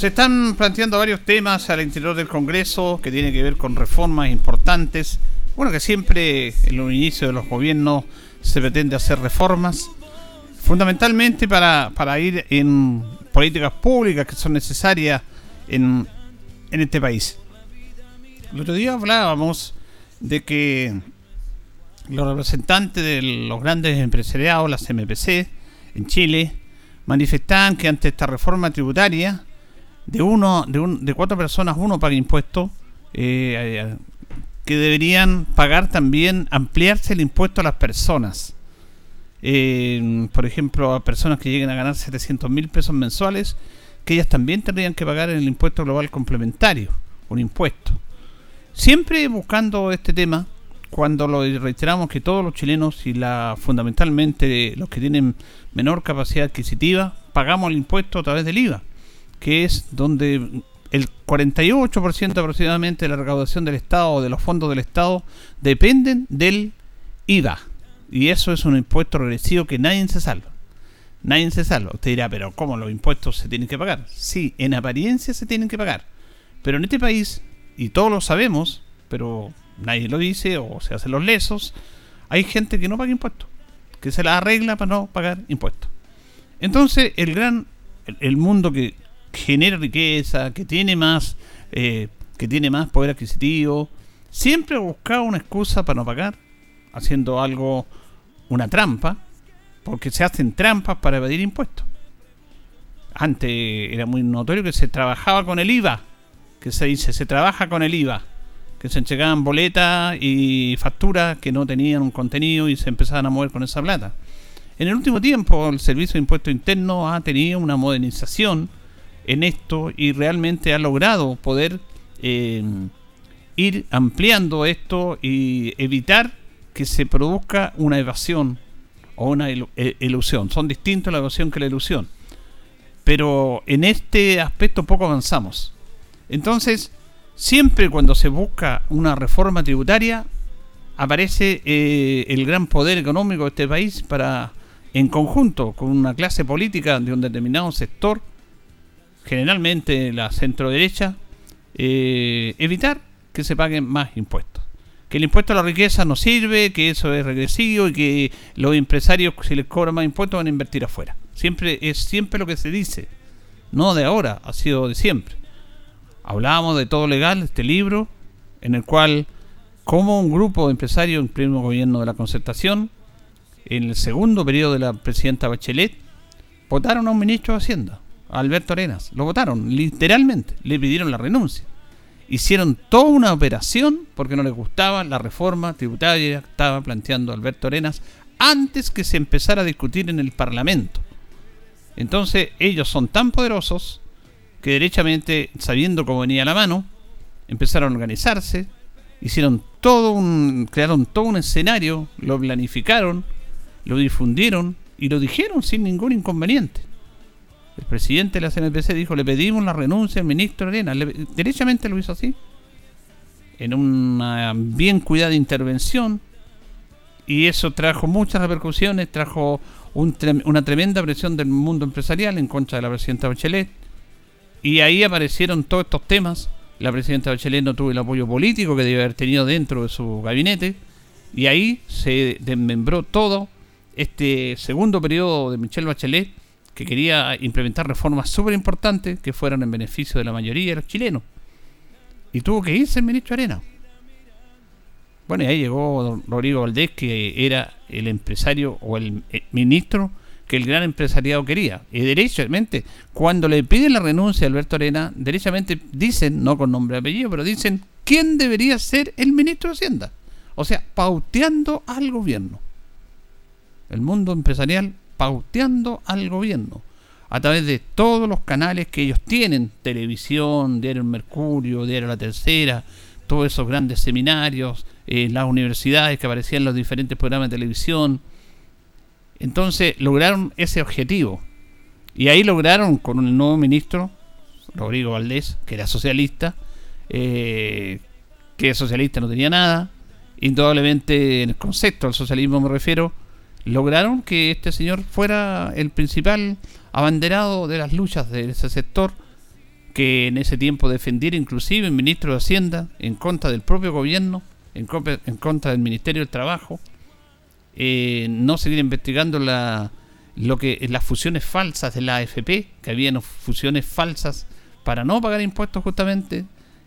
Se están planteando varios temas al interior del Congreso que tienen que ver con reformas importantes. Bueno, que siempre en los inicios de los gobiernos se pretende hacer reformas, fundamentalmente para, para ir en políticas públicas que son necesarias en, en este país. El otro día hablábamos de que los representantes de los grandes empresariados, las MPC, en Chile, manifestaban que ante esta reforma tributaria de uno de, un, de cuatro personas uno paga impuestos eh, eh, que deberían pagar también ampliarse el impuesto a las personas. Eh, por ejemplo a personas que lleguen a ganar 700 mil pesos mensuales que ellas también tendrían que pagar el impuesto global complementario un impuesto. Siempre buscando este tema cuando lo reiteramos que todos los chilenos y la fundamentalmente los que tienen menor capacidad adquisitiva pagamos el impuesto a través del IVA que es donde el 48% aproximadamente de la recaudación del Estado o de los fondos del Estado dependen del IVA. Y eso es un impuesto regresivo que nadie se salva. Nadie se salva. Usted dirá, pero ¿cómo los impuestos se tienen que pagar? Sí, en apariencia se tienen que pagar. Pero en este país, y todos lo sabemos, pero nadie lo dice o se hacen los lesos, hay gente que no paga impuestos, que se la arregla para no pagar impuestos. Entonces, el gran, el mundo que genera riqueza, que tiene más, eh, que tiene más poder adquisitivo, siempre ha buscado una excusa para no pagar, haciendo algo, una trampa, porque se hacen trampas para evadir impuestos. Antes era muy notorio que se trabajaba con el IVA, que se dice, se trabaja con el IVA, que se entregaban boletas y facturas que no tenían un contenido y se empezaban a mover con esa plata. En el último tiempo, el Servicio de Impuesto Interno ha tenido una modernización en esto y realmente ha logrado poder eh, ir ampliando esto y evitar que se produzca una evasión o una e, ilusión. Son distintos la evasión que la ilusión. Pero en este aspecto poco avanzamos. Entonces, siempre cuando se busca una reforma tributaria, aparece eh, el gran poder económico de este país para, en conjunto con una clase política de un determinado sector, generalmente la centro derecha, eh, evitar que se paguen más impuestos. Que el impuesto a la riqueza no sirve, que eso es regresivo y que los empresarios, si les cobran más impuestos, van a invertir afuera. Siempre es siempre lo que se dice, no de ahora, ha sido de siempre. Hablábamos de todo legal, este libro, en el cual, como un grupo de empresarios en pleno gobierno de la concertación, en el segundo periodo de la presidenta Bachelet, votaron a un ministro de Hacienda Alberto Arenas. Lo votaron, literalmente. Le pidieron la renuncia. Hicieron toda una operación porque no les gustaba la reforma tributaria que estaba planteando Alberto Arenas antes que se empezara a discutir en el Parlamento. Entonces ellos son tan poderosos que derechamente, sabiendo cómo venía la mano, empezaron a organizarse, hicieron todo un, crearon todo un escenario, lo planificaron, lo difundieron y lo dijeron sin ningún inconveniente. El presidente de la CNPC dijo, le pedimos la renuncia al ministro Arena. derechamente lo hizo así. En una bien cuidada intervención. Y eso trajo muchas repercusiones, trajo una tremenda presión del mundo empresarial en contra de la presidenta Bachelet. Y ahí aparecieron todos estos temas. La presidenta Bachelet no tuvo el apoyo político que debe haber tenido dentro de su gabinete. Y ahí se desmembró todo este segundo periodo de Michelle Bachelet que quería implementar reformas súper importantes que fueran en beneficio de la mayoría de los chilenos. Y tuvo que irse el ministro Arena. Bueno, y ahí llegó Rodrigo Valdés, que era el empresario o el eh, ministro que el gran empresariado quería. Y derechamente, cuando le piden la renuncia a Alberto Arena, derechamente dicen, no con nombre y apellido, pero dicen quién debería ser el ministro de Hacienda. O sea, pauteando al gobierno. El mundo empresarial pauteando al gobierno a través de todos los canales que ellos tienen, televisión, diario Mercurio, diario La Tercera, todos esos grandes seminarios, eh, las universidades que aparecían en los diferentes programas de televisión. Entonces lograron ese objetivo. Y ahí lograron con el nuevo ministro, Rodrigo Valdés, que era socialista, eh, que socialista no tenía nada, indudablemente en el concepto del socialismo me refiero, lograron que este señor fuera el principal abanderado de las luchas de ese sector, que en ese tiempo defendiera inclusive el ministro de Hacienda en contra del propio gobierno, en, contra del Ministerio del Trabajo, eh, no seguir investigando la, lo que las fusiones falsas de la AFP, que habían fusiones falsas para no pagar impuestos justamente,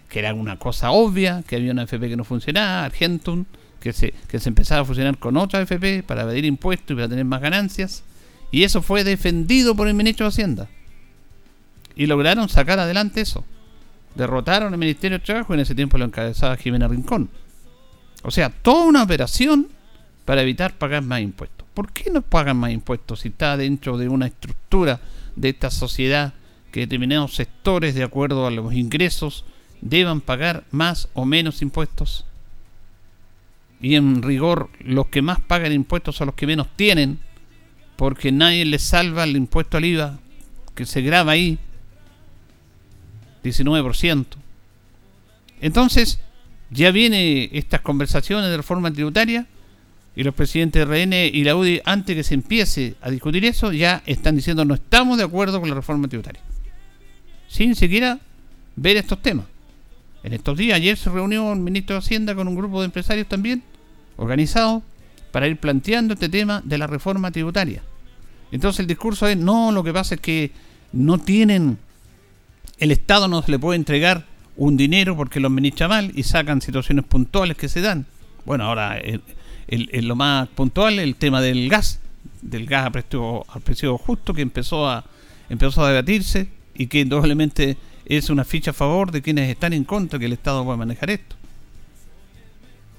que era una cosa obvia, que había una AFP que no funcionaba, Argentum, que se, que se empezaba a fusionar con otra FP para evadir impuestos y para tener más ganancias. Y eso fue defendido por el ministro de Hacienda. Y lograron sacar adelante eso. Derrotaron al Ministerio de Trabajo y en ese tiempo lo encabezaba Jimena Rincón. O sea, toda una operación para evitar pagar más impuestos. ¿Por qué no pagan más impuestos si está dentro de una estructura de esta sociedad que determinados sectores, de acuerdo a los ingresos, deban pagar más o menos impuestos? Y en rigor los que más pagan impuestos son los que menos tienen, porque nadie les salva el impuesto al IVA que se graba ahí, 19%. Entonces, ya viene estas conversaciones de reforma tributaria y los presidentes de RN y la UDI, antes que se empiece a discutir eso, ya están diciendo no estamos de acuerdo con la reforma tributaria. Sin siquiera ver estos temas. En estos días, ayer se reunió el ministro de Hacienda con un grupo de empresarios también organizado para ir planteando este tema de la reforma tributaria. Entonces el discurso es, no, lo que pasa es que no tienen, el Estado no se le puede entregar un dinero porque lo administra mal y sacan situaciones puntuales que se dan. Bueno, ahora el, lo más puntual el tema del gas, del gas a precio, al precio justo que empezó a, empezó a debatirse y que indudablemente es una ficha a favor de quienes están en contra que el Estado pueda manejar esto.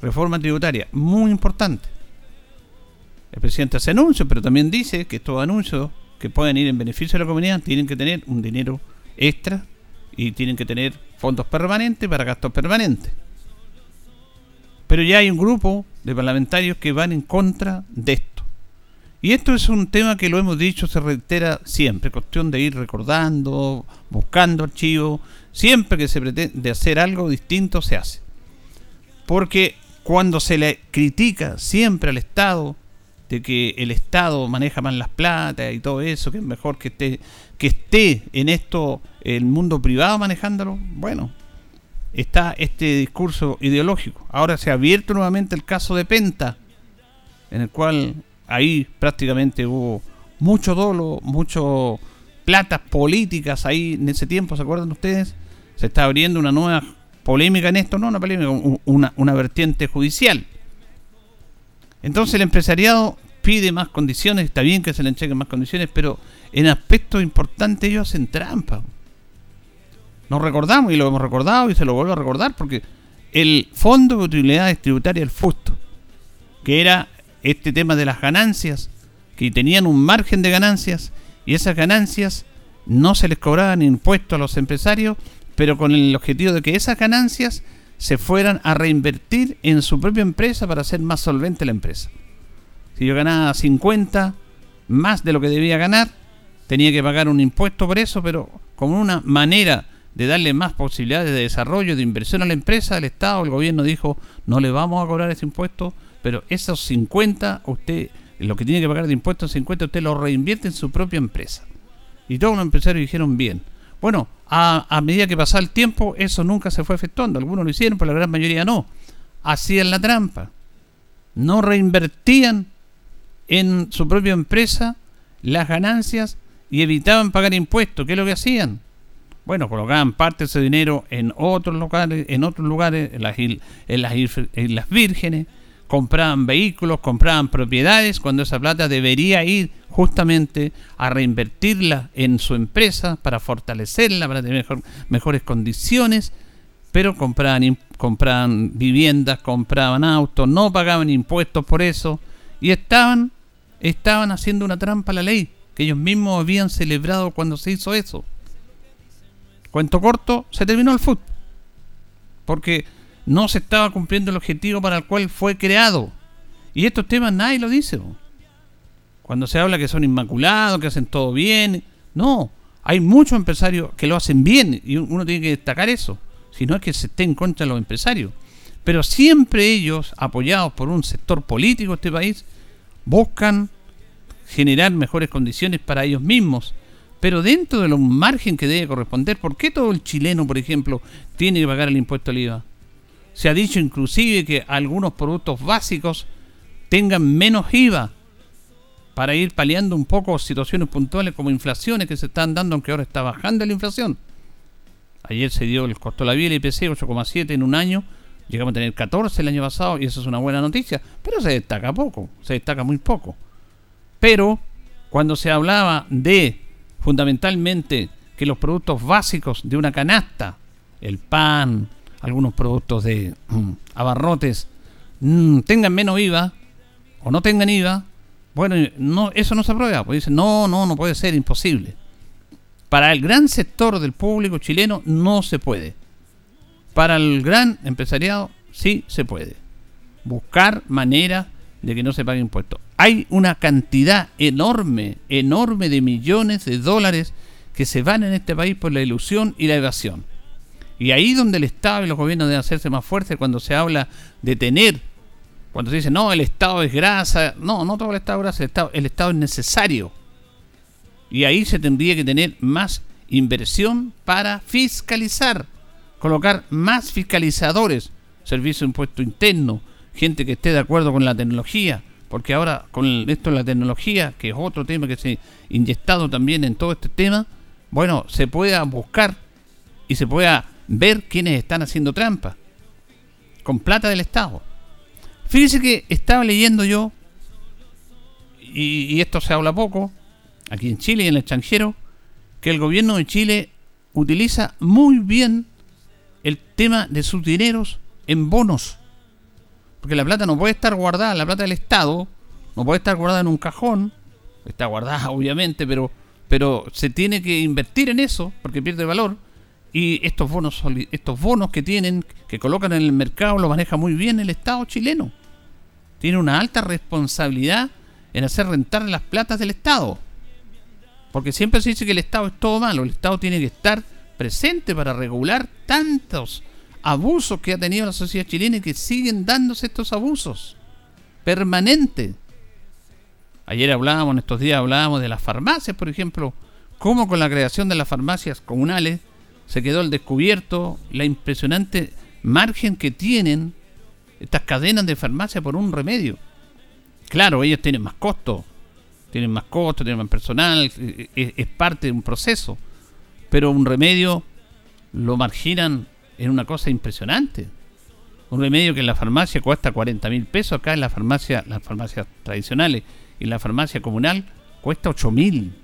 Reforma tributaria, muy importante. El presidente hace anuncios, pero también dice que estos anuncios que pueden ir en beneficio de la comunidad tienen que tener un dinero extra y tienen que tener fondos permanentes para gastos permanentes. Pero ya hay un grupo de parlamentarios que van en contra de esto. Y esto es un tema que lo hemos dicho, se reitera siempre, cuestión de ir recordando, buscando archivos, siempre que se pretende hacer algo distinto se hace. Porque cuando se le critica siempre al Estado de que el Estado maneja mal las plata y todo eso, que es mejor que esté, que esté en esto el mundo privado manejándolo, bueno, está este discurso ideológico. Ahora se ha abierto nuevamente el caso de Penta, en el cual ahí prácticamente hubo mucho dolo, mucho platas políticas ahí en ese tiempo, ¿se acuerdan ustedes? Se está abriendo una nueva polémica en esto, no una polémica, una, una vertiente judicial. Entonces el empresariado pide más condiciones, está bien que se le entreguen más condiciones, pero en aspectos importantes ellos hacen trampa. Nos recordamos y lo hemos recordado y se lo vuelvo a recordar porque el Fondo de Utilidades Tributarias, el FUSTO, que era este tema de las ganancias, que tenían un margen de ganancias y esas ganancias no se les cobraban impuestos a los empresarios, pero con el objetivo de que esas ganancias se fueran a reinvertir en su propia empresa para hacer más solvente la empresa. Si yo ganaba 50 más de lo que debía ganar, tenía que pagar un impuesto por eso, pero como una manera de darle más posibilidades de desarrollo, de inversión a la empresa, el Estado, el gobierno dijo, no le vamos a cobrar ese impuesto, pero esos 50, usted, lo que tiene que pagar de impuestos 50, usted lo reinvierte en su propia empresa. Y todos los empresarios dijeron bien. Bueno, a, medida que pasaba el tiempo, eso nunca se fue efectuando. Algunos lo hicieron, pero la gran mayoría no. Hacían la trampa. No reinvertían en su propia empresa las ganancias y evitaban pagar impuestos. ¿Qué es lo que hacían? Bueno, colocaban parte de ese dinero en otros lugares, en otros lugares, en las, en las, vírgenes, compraban vehículos, compraban propiedades, cuando esa plata debería ir justamente a reinvertirla en su empresa para fortalecerla, para tener mejores condiciones, pero compraban, compraban viviendas, compraban autos, no pagaban impuestos por eso y estaban, estaban haciendo una trampa a la ley que ellos mismos habían celebrado cuando se hizo eso. Cuento corto, se terminó el fútbol. Porque no se estaba cumpliendo el objetivo para el cual fue creado. Y estos temas nadie lo dice. Cuando se habla que son inmaculados, que hacen todo bien. No, hay muchos empresarios que lo hacen bien y uno tiene que destacar eso. Si no es que se esté en contra de los empresarios. Pero siempre ellos, apoyados por un sector político de este país, buscan generar mejores condiciones para ellos mismos pero dentro de los margen que debe corresponder, ¿por qué todo el chileno, por ejemplo, tiene que pagar el impuesto al IVA? Se ha dicho inclusive que algunos productos básicos tengan menos IVA para ir paliando un poco situaciones puntuales como inflaciones que se están dando, aunque ahora está bajando la inflación. Ayer se dio el costo de la vida, el IPC 8,7 en un año, llegamos a tener 14 el año pasado y eso es una buena noticia, pero se destaca poco, se destaca muy poco. Pero cuando se hablaba de fundamentalmente que los productos básicos de una canasta, el pan, algunos productos de mm, abarrotes, mm, tengan menos IVA o no tengan IVA, bueno, no, eso no se aprueba. Pues dicen, no, no, no puede ser, imposible. Para el gran sector del público chileno no se puede. Para el gran empresariado sí se puede. Buscar manera de que no se pague impuestos. Hay una cantidad enorme, enorme de millones de dólares que se van en este país por la ilusión y la evasión. Y ahí donde el Estado y los gobiernos deben hacerse más fuertes cuando se habla de tener, cuando se dice, no, el Estado es grasa, no, no todo el Estado es grasa, el Estado, el Estado es necesario. Y ahí se tendría que tener más inversión para fiscalizar, colocar más fiscalizadores, servicio de impuesto interno, gente que esté de acuerdo con la tecnología, porque ahora con esto de la tecnología, que es otro tema que se ha inyectado también en todo este tema, bueno, se pueda buscar y se pueda ver quiénes están haciendo trampa con plata del Estado. Fíjese que estaba leyendo yo, y, y esto se habla poco, aquí en Chile y en el extranjero, que el gobierno de Chile utiliza muy bien el tema de sus dineros en bonos. Porque la plata no puede estar guardada, la plata del Estado no puede estar guardada en un cajón. Está guardada, obviamente, pero, pero se tiene que invertir en eso porque pierde valor. Y estos bonos, estos bonos que tienen, que colocan en el mercado, lo maneja muy bien el Estado chileno. Tiene una alta responsabilidad en hacer rentar las platas del Estado. Porque siempre se dice que el Estado es todo malo. El Estado tiene que estar presente para regular tantos abusos que ha tenido la sociedad chilena y que siguen dándose estos abusos permanentes. Ayer hablábamos, en estos días hablábamos de las farmacias, por ejemplo, cómo con la creación de las farmacias comunales se quedó al descubierto la impresionante margen que tienen estas cadenas de farmacia por un remedio. Claro, ellos tienen más costo, tienen más costo, tienen más personal, es parte de un proceso, pero un remedio lo marginan es una cosa impresionante. Un remedio que en la farmacia cuesta 40 mil pesos, acá en la farmacia, las farmacias tradicionales y en la farmacia comunal cuesta 8 mil.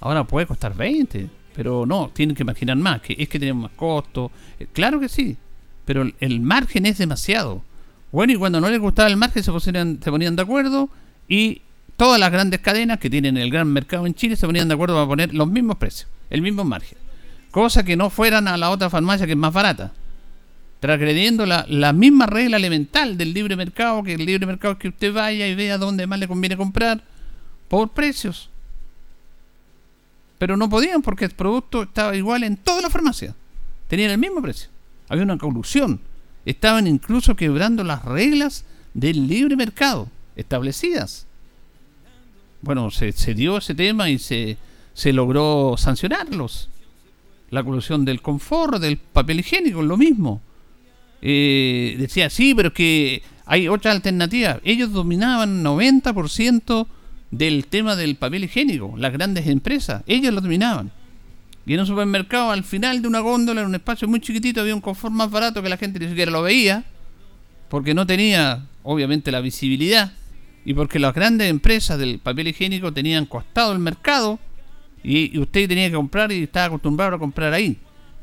Ahora puede costar 20, pero no, tienen que imaginar más, que es que tenemos más costo. Eh, claro que sí, pero el margen es demasiado. Bueno, y cuando no les gustaba el margen se, ponían, se ponían de acuerdo y todas las grandes cadenas que tienen el gran mercado en Chile se ponían de acuerdo para poner los mismos precios, el mismo margen cosa que no fueran a la otra farmacia que es más barata. Transgrediendo la, la misma regla elemental del libre mercado, que el libre mercado es que usted vaya y vea dónde más le conviene comprar por precios. Pero no podían porque el producto estaba igual en toda la farmacia. Tenían el mismo precio. Había una corrupción. Estaban incluso quebrando las reglas del libre mercado establecidas. Bueno, se, dio ese tema y se, se logró sancionarlos. La corrupción del confort, del papel higiénico, lo mismo. Eh, decía, sí, pero que hay otra alternativa. Ellos dominaban 90% del tema del papel higiénico, las grandes empresas, ellos lo dominaban. Y en un supermercado, al final de una góndola, en un espacio muy chiquitito, había un confort más barato que la gente ni siquiera lo veía, porque no tenía, obviamente, la visibilidad, y porque las grandes empresas del papel higiénico tenían costado el mercado, y, usted tenía que comprar y estaba acostumbrado a comprar ahí.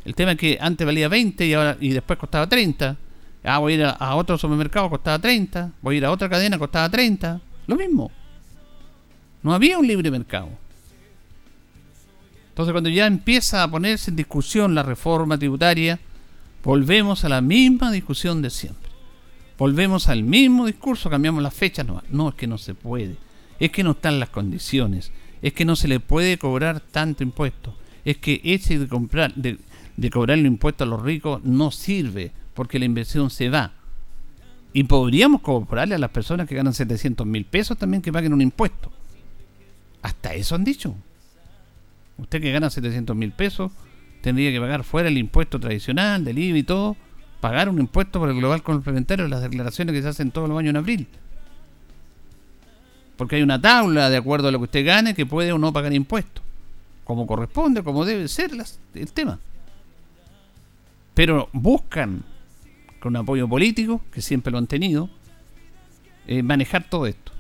El tema es que antes valía 20 y, ahora, y después costaba 30. Ah, voy a ir a, a otro supermercado, costaba 30. Voy a ir a otra cadena, costaba 30. Lo mismo. No había un libre mercado. Entonces cuando ya empieza a ponerse en discusión la reforma tributaria, volvemos a la misma discusión de siempre. Volvemos al mismo discurso, cambiamos las fechas. No, no es que no se puede. Es que no están las condiciones. Es que no se le puede cobrar tanto impuesto. Es que ese de, comprar, de, de cobrar el impuesto a los ricos no sirve porque la inversión se va. Y podríamos cobrarle a las personas que ganan 700 mil pesos también que paguen un impuesto. Hasta eso han dicho. Usted que gana 700 mil pesos tendría que pagar fuera el impuesto tradicional, del IVA y todo, pagar un impuesto por el global complementario, las declaraciones que se hacen todos los años en abril. Porque hay una tabla, de acuerdo a lo que usted gane, que puede o no pagar impuestos. Como corresponde, como debe ser el tema. Pero buscan, con apoyo político, que siempre lo han tenido, eh, manejar todo esto.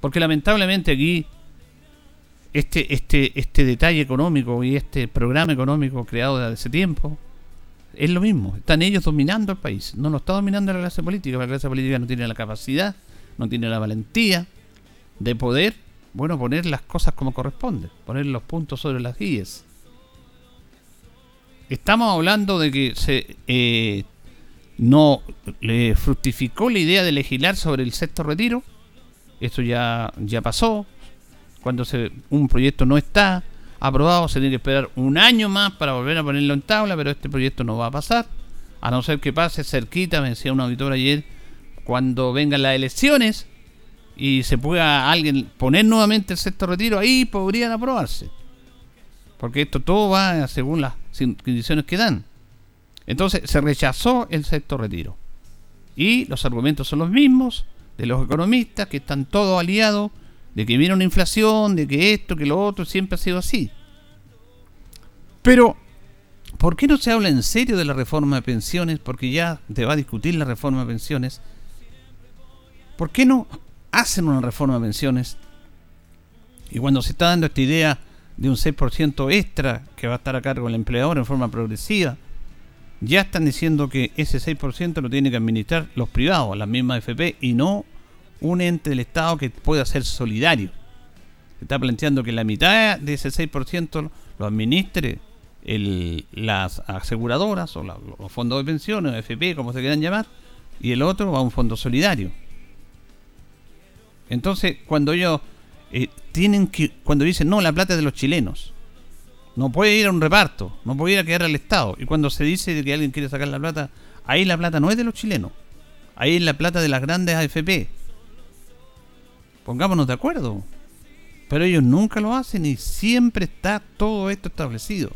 Porque lamentablemente aquí este, este, este detalle económico y este programa económico creado desde hace tiempo es lo mismo. Están ellos dominando el país. No lo está dominando la clase política. La clase política no tiene la capacidad, no tiene la valentía de poder, bueno, poner las cosas como corresponde, poner los puntos sobre las guías. Estamos hablando de que se eh, no le fructificó la idea de legislar sobre el sexto retiro. Esto ya, ya pasó, cuando se, un proyecto no está aprobado, se tiene que esperar un año más para volver a ponerlo en tabla, pero este proyecto no va a pasar, a no ser que pase cerquita, me decía un auditor ayer, cuando vengan las elecciones y se pueda alguien poner nuevamente el sexto retiro, ahí podrían aprobarse. Porque esto todo va según las condiciones que dan. Entonces se rechazó el sexto retiro. Y los argumentos son los mismos de los economistas que están todos aliados de que viene una inflación, de que esto, que lo otro, siempre ha sido así. Pero, ¿por qué no se habla en serio de la reforma de pensiones? Porque ya te va a discutir la reforma de pensiones. ¿Por qué no hacen una reforma de pensiones? Y cuando se está dando esta idea de un 6% extra que va a estar a cargo del empleador en forma progresiva, ya están diciendo que ese 6% lo tiene que administrar los privados, las mismas FP, y no un ente del Estado que pueda ser solidario. Se está planteando que la mitad de ese 6% lo administre el, las aseguradoras o los fondos de pensiones, FP, como se quieran llamar, y el otro va a un fondo solidario. Entonces, cuando ellos eh, tienen que, cuando dicen, no, la plata es de los chilenos, no puede ir a un reparto, no puede ir a quedar al Estado, y cuando se dice que alguien quiere sacar la plata, ahí la plata no es de los chilenos, ahí es la plata de las grandes AFP, Pongámonos de acuerdo. Pero ellos nunca lo hacen y siempre está todo esto establecido.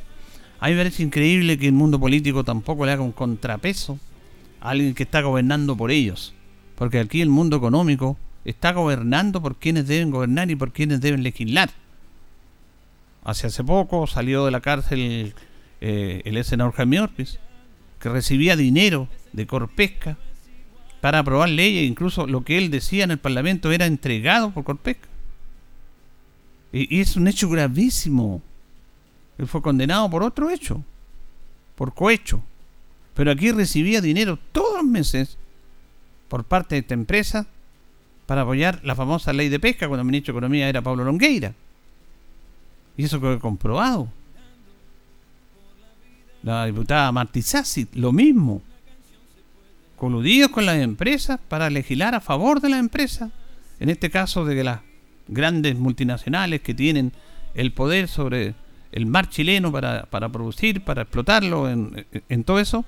A mí me parece increíble que el mundo político tampoco le haga un contrapeso a alguien que está gobernando por ellos. Porque aquí el mundo económico está gobernando por quienes deben gobernar y por quienes deben legislar. Hace hace poco salió de la cárcel eh, el senador Jaime Orpiz, que recibía dinero de Corpesca para aprobar leyes, incluso lo que él decía en el Parlamento era entregado por Corpesca. Y, es un hecho gravísimo. Él fue condenado por otro hecho, por cohecho. Pero aquí recibía dinero todos los meses por parte de esta empresa para apoyar la famosa ley de pesca cuando el ministro de Economía era Pablo Longueira. Y eso quedó comprobado. La diputada Martizazzi, lo mismo coludidos con las empresas para legislar a favor de la empresa. En este caso de las grandes multinacionales que tienen el poder sobre el mar chileno para, producir, para explotarlo, en, todo eso.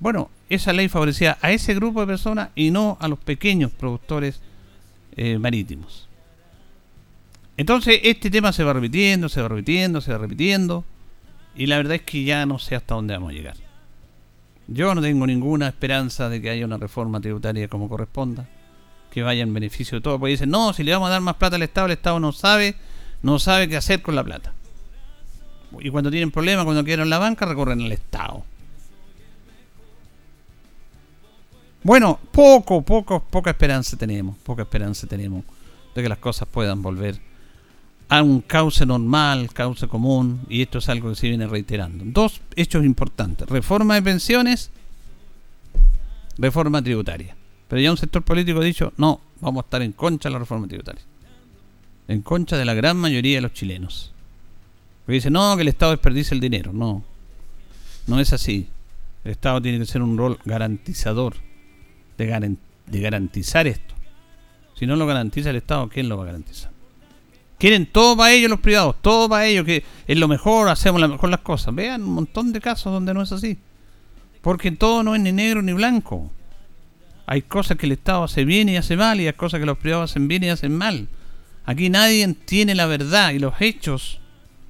Bueno, esa ley favorecía a ese grupo de personas y no a los pequeños productores eh, marítimos. Entonces este tema se va repitiendo, se va repitiendo, se va repitiendo. Y la verdad es que ya no sé hasta dónde vamos a llegar. Yo no tengo ninguna esperanza de que haya una reforma tributaria como corresponda, que vaya en beneficio de todos. Porque dicen, no, si le vamos a dar más plata al Estado, el Estado no sabe, no sabe qué hacer con la plata. Y cuando tienen problemas, cuando quieren la banca, recorren al Estado. Bueno, poco, poco, poca esperanza tenemos, poca esperanza tenemos de que las cosas puedan volver a un cauce normal, cauce común, y esto es algo que se viene reiterando. Dos hechos importantes, reforma de pensiones, reforma tributaria. Pero ya un sector político ha dicho, no, vamos a estar en contra de la reforma tributaria. En contra de la gran mayoría de los chilenos. Porque dice, no, que el Estado desperdicia el dinero. No, no es así. El Estado tiene que ser un rol garantizador de garantizar esto. Si no lo garantiza el Estado, ¿quién lo va a garantizar? Quieren todo para ellos los privados, todo para ellos, que es lo mejor, hacemos la mejor las cosas. Vean un montón de casos donde no es así. Porque todo no es ni negro ni blanco. Hay cosas que el Estado hace bien y hace mal, y hay cosas que los privados hacen bien y hacen mal. Aquí nadie tiene la verdad y los hechos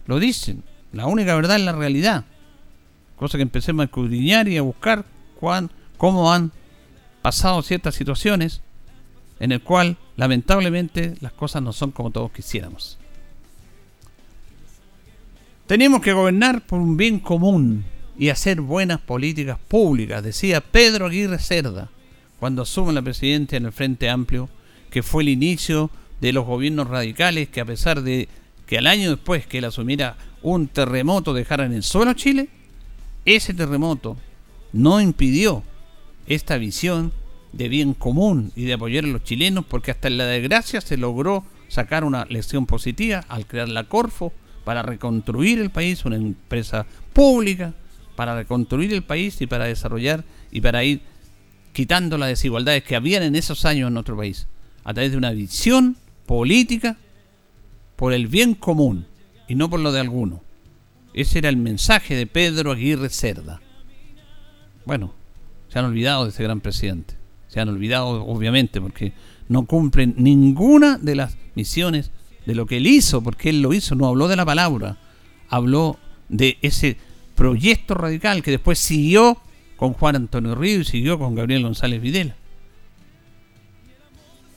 lo dicen. La única verdad es la realidad. Cosa que empecemos a escudriñar y a buscar cuán, cómo han pasado ciertas situaciones en el cual lamentablemente las cosas no son como todos quisiéramos. Tenemos que gobernar por un bien común y hacer buenas políticas públicas, decía Pedro Aguirre Cerda cuando asume la presidencia en el Frente Amplio, que fue el inicio de los gobiernos radicales que a pesar de que al año después que él asumiera un terremoto dejara en el suelo Chile, ese terremoto no impidió esta visión de bien común y de apoyar a los chilenos, porque hasta en la desgracia se logró sacar una lección positiva al crear la Corfo para reconstruir el país, una empresa pública para reconstruir el país y para desarrollar y para ir quitando las desigualdades que habían en esos años en nuestro país, a través de una visión política por el bien común y no por lo de alguno. Ese era el mensaje de Pedro Aguirre Cerda. Bueno, se han olvidado de ese gran presidente. Se han olvidado, obviamente, porque no cumplen ninguna de las misiones de lo que él hizo, porque él lo hizo, no habló de la palabra, habló de ese proyecto radical que después siguió con Juan Antonio Río y siguió con Gabriel González Videla.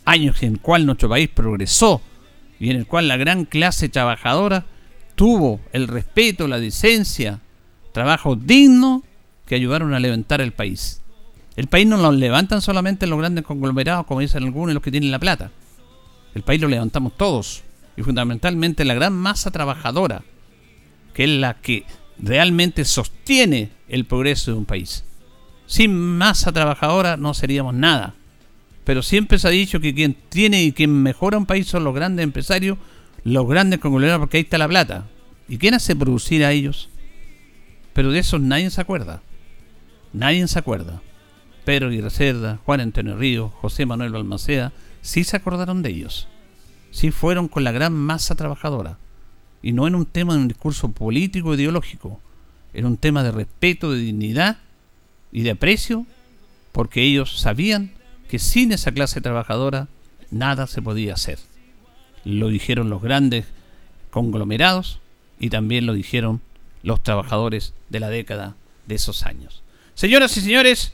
Años en el cual nuestro país progresó y en el cual la gran clase trabajadora tuvo el respeto, la decencia, trabajo digno que ayudaron a levantar el país. El país no lo levantan solamente los grandes conglomerados, como dicen algunos, los que tienen la plata. El país lo levantamos todos. Y fundamentalmente la gran masa trabajadora, que es la que realmente sostiene el progreso de un país. Sin masa trabajadora no seríamos nada. Pero siempre se ha dicho que quien tiene y quien mejora un país son los grandes empresarios, los grandes conglomerados, porque ahí está la plata. ¿Y quién hace producir a ellos? Pero de eso nadie se acuerda. Nadie se acuerda. Pedro Aguirre Juan Antonio Río, José Manuel Balmaceda, sí se acordaron de ellos. Sí fueron con la gran masa trabajadora. Y no en un tema de un discurso político ideológico. Era un tema de respeto, de dignidad y de aprecio, porque ellos sabían que sin esa clase trabajadora nada se podía hacer. Lo dijeron los grandes conglomerados y también lo dijeron los trabajadores de la década de esos años. Señoras y señores,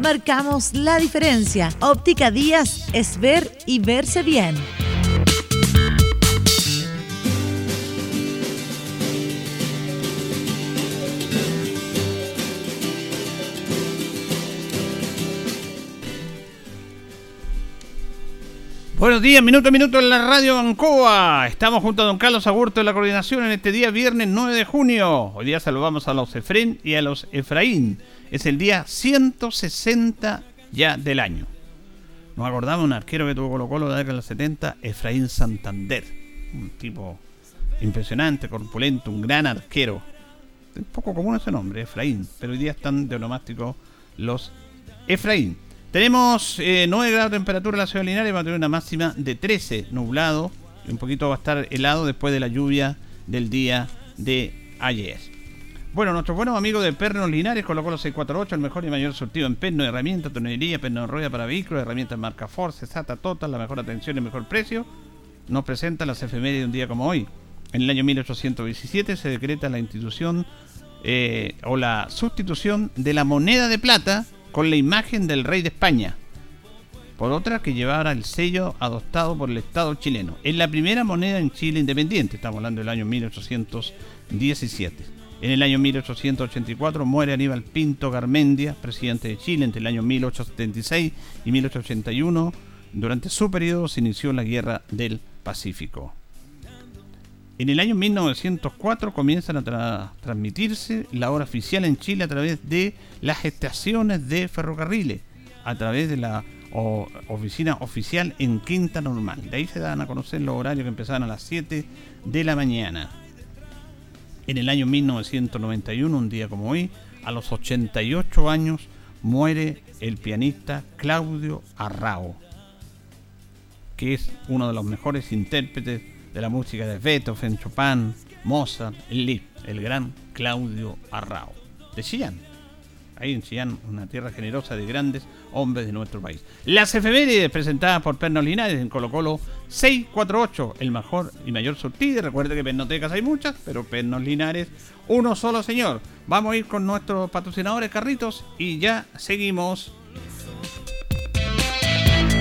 marcamos la diferencia. Óptica Díaz es ver y verse bien. Buenos días, minuto a minuto en la radio Bancoa. Estamos junto a don Carlos Agurto de la coordinación en este día viernes 9 de junio. Hoy día saludamos a los Efren y a los Efraín. Es el día 160 ya del año. Nos acordamos un arquero que tuvo Colo Colo de la década de los 70, Efraín Santander. Un tipo impresionante, corpulento, un gran arquero. Un poco común ese nombre, Efraín, pero hoy día están de onomástico los Efraín. Tenemos 9 eh, grados de temperatura en la ciudad de Linares, va a tener una máxima de 13, nublado, un poquito va a estar helado después de la lluvia del día de ayer. Bueno, nuestros buenos amigos de Pernos Linares colocó los 648, el mejor y mayor surtido en perno, herramientas, tonelería, perno rueda para vehículos, herramientas marca Force, SATA, Total, la mejor atención y mejor precio. Nos presenta las efemérides de un día como hoy. En el año 1817 se decreta la institución eh, o la sustitución de la moneda de plata con la imagen del rey de España, por otra que llevara el sello adoptado por el Estado chileno. Es la primera moneda en Chile independiente, estamos hablando del año 1817. En el año 1884 muere Aníbal Pinto Garmendia, presidente de Chile entre el año 1876 y 1881. Durante su periodo se inició la Guerra del Pacífico. En el año 1904 comienzan a transmitirse la hora oficial en Chile a través de las estaciones de ferrocarriles, a través de la oficina oficial en Quinta Normal. De ahí se dan a conocer los horarios que empezaban a las 7 de la mañana. En el año 1991, un día como hoy, a los 88 años, muere el pianista Claudio Arrao, que es uno de los mejores intérpretes de la música de Beethoven, Chopin, Mozart, Liszt, el gran Claudio Arrao, de Chillán. Ahí en Chillán, una tierra generosa de grandes hombres de nuestro país. Las efemérides presentadas por Pernos Linares en Colo Colo 648, el mejor y mayor surtido. Recuerde que pernotecas hay muchas, pero Pernos Linares, uno solo señor. Vamos a ir con nuestros patrocinadores carritos y ya seguimos.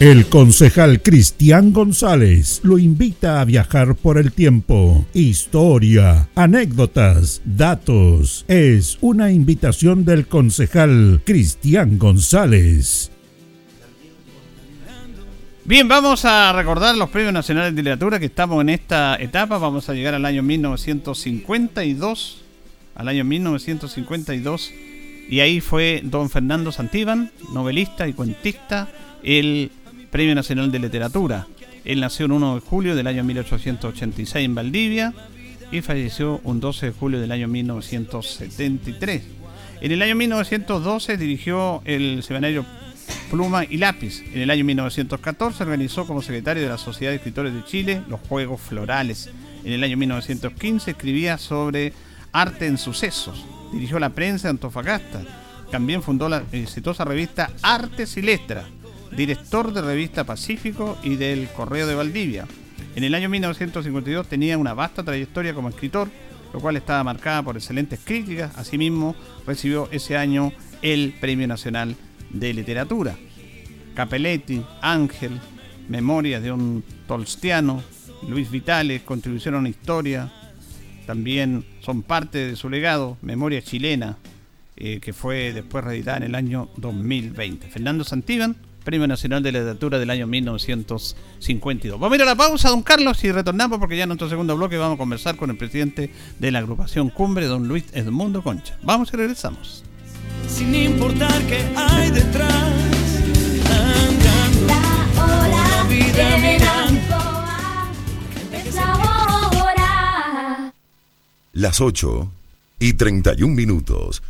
El concejal Cristian González lo invita a viajar por el tiempo. Historia, anécdotas, datos. Es una invitación del concejal Cristian González. Bien, vamos a recordar los premios nacionales de literatura que estamos en esta etapa. Vamos a llegar al año 1952. Al año 1952. Y ahí fue don Fernando Santibán, novelista y cuentista, el Premio Nacional de Literatura. Él nació el 1 de julio del año 1886 en Valdivia y falleció un 12 de julio del año 1973. En el año 1912 dirigió el semanario Pluma y Lápiz. En el año 1914 organizó como secretario de la Sociedad de Escritores de Chile los Juegos Florales. En el año 1915 escribía sobre arte en sucesos. Dirigió la prensa de Antofagasta. También fundó la exitosa revista Artes y Letras. Director de revista Pacífico y del Correo de Valdivia. En el año 1952 tenía una vasta trayectoria como escritor, lo cual estaba marcada por excelentes críticas. Asimismo, recibió ese año el Premio Nacional de literatura. Capelletti, Ángel, Memorias de un Tolstiano, Luis Vitales, Contribución a una historia, también son parte de su legado, Memoria Chilena, eh, que fue después reeditada en el año 2020. Fernando Santibán, Premio Nacional de Literatura del año 1952. Vamos a ir a la pausa, don Carlos, y retornamos porque ya en nuestro segundo bloque vamos a conversar con el presidente de la agrupación Cumbre, don Luis Edmundo Concha. Vamos y regresamos sin importar qué hay detrás. la hora vida mirando. Es la hora. Las 8 y 31 minutos.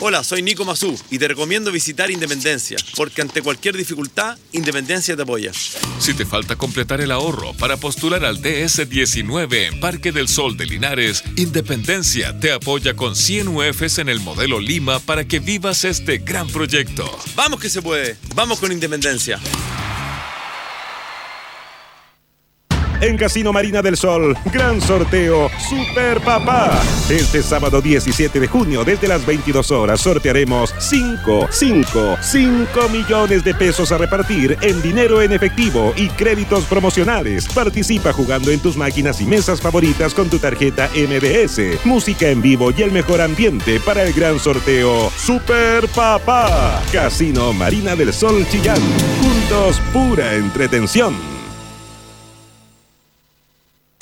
Hola, soy Nico Mazú y te recomiendo visitar Independencia, porque ante cualquier dificultad, Independencia te apoya. Si te falta completar el ahorro para postular al DS19 en Parque del Sol de Linares, Independencia te apoya con 100 UFs en el modelo Lima para que vivas este gran proyecto. Vamos que se puede, vamos con Independencia. En Casino Marina del Sol, gran sorteo Super Papá. Este sábado 17 de junio, desde las 22 horas, sortearemos 5, 5, 5 millones de pesos a repartir en dinero en efectivo y créditos promocionales. Participa jugando en tus máquinas y mesas favoritas con tu tarjeta MBS. Música en vivo y el mejor ambiente para el gran sorteo Super Papá. Casino Marina del Sol Chillán. Juntos, pura entretención.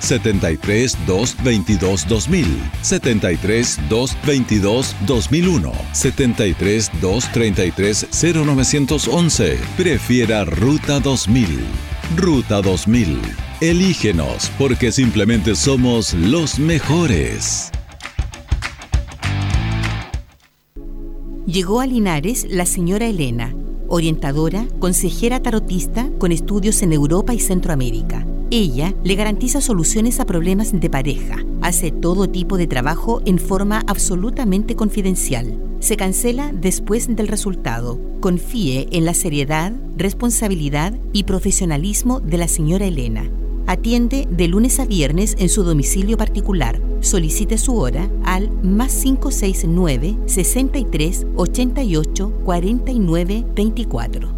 73 222 2000, 73 222 2001, 73 233 0911. Prefiera Ruta 2000. Ruta 2000. Elígenos porque simplemente somos los mejores. Llegó a Linares la señora Elena, orientadora, consejera tarotista con estudios en Europa y Centroamérica ella le garantiza soluciones a problemas de pareja. Hace todo tipo de trabajo en forma absolutamente confidencial. Se cancela después del resultado. Confíe en la seriedad, responsabilidad y profesionalismo de la señora Elena. Atiende de lunes a viernes en su domicilio particular. Solicite su hora al más 569 63 88 49 24.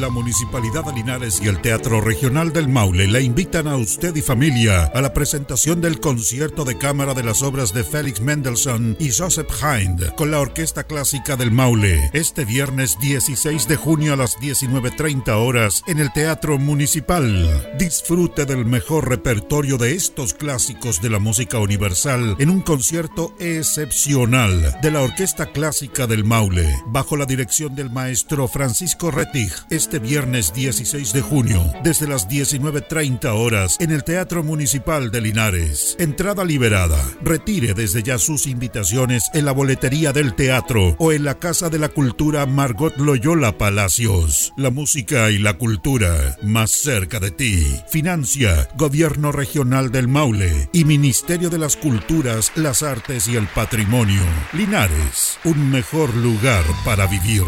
La Municipalidad de Linares y el Teatro Regional del Maule le invitan a usted y familia a la presentación del concierto de cámara de las obras de Félix Mendelssohn y Joseph Hind con la Orquesta Clásica del Maule este viernes 16 de junio a las 19.30 horas en el Teatro Municipal. Disfrute del mejor repertorio de estos clásicos de la música universal en un concierto excepcional de la Orquesta Clásica del Maule bajo la dirección del maestro Francisco Rettig este viernes 16 de junio, desde las 19.30 horas, en el Teatro Municipal de Linares. Entrada liberada. Retire desde ya sus invitaciones en la boletería del teatro o en la Casa de la Cultura Margot Loyola Palacios. La música y la cultura más cerca de ti. Financia Gobierno Regional del Maule y Ministerio de las Culturas, las Artes y el Patrimonio. Linares, un mejor lugar para vivir.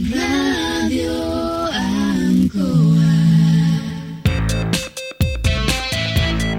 Radio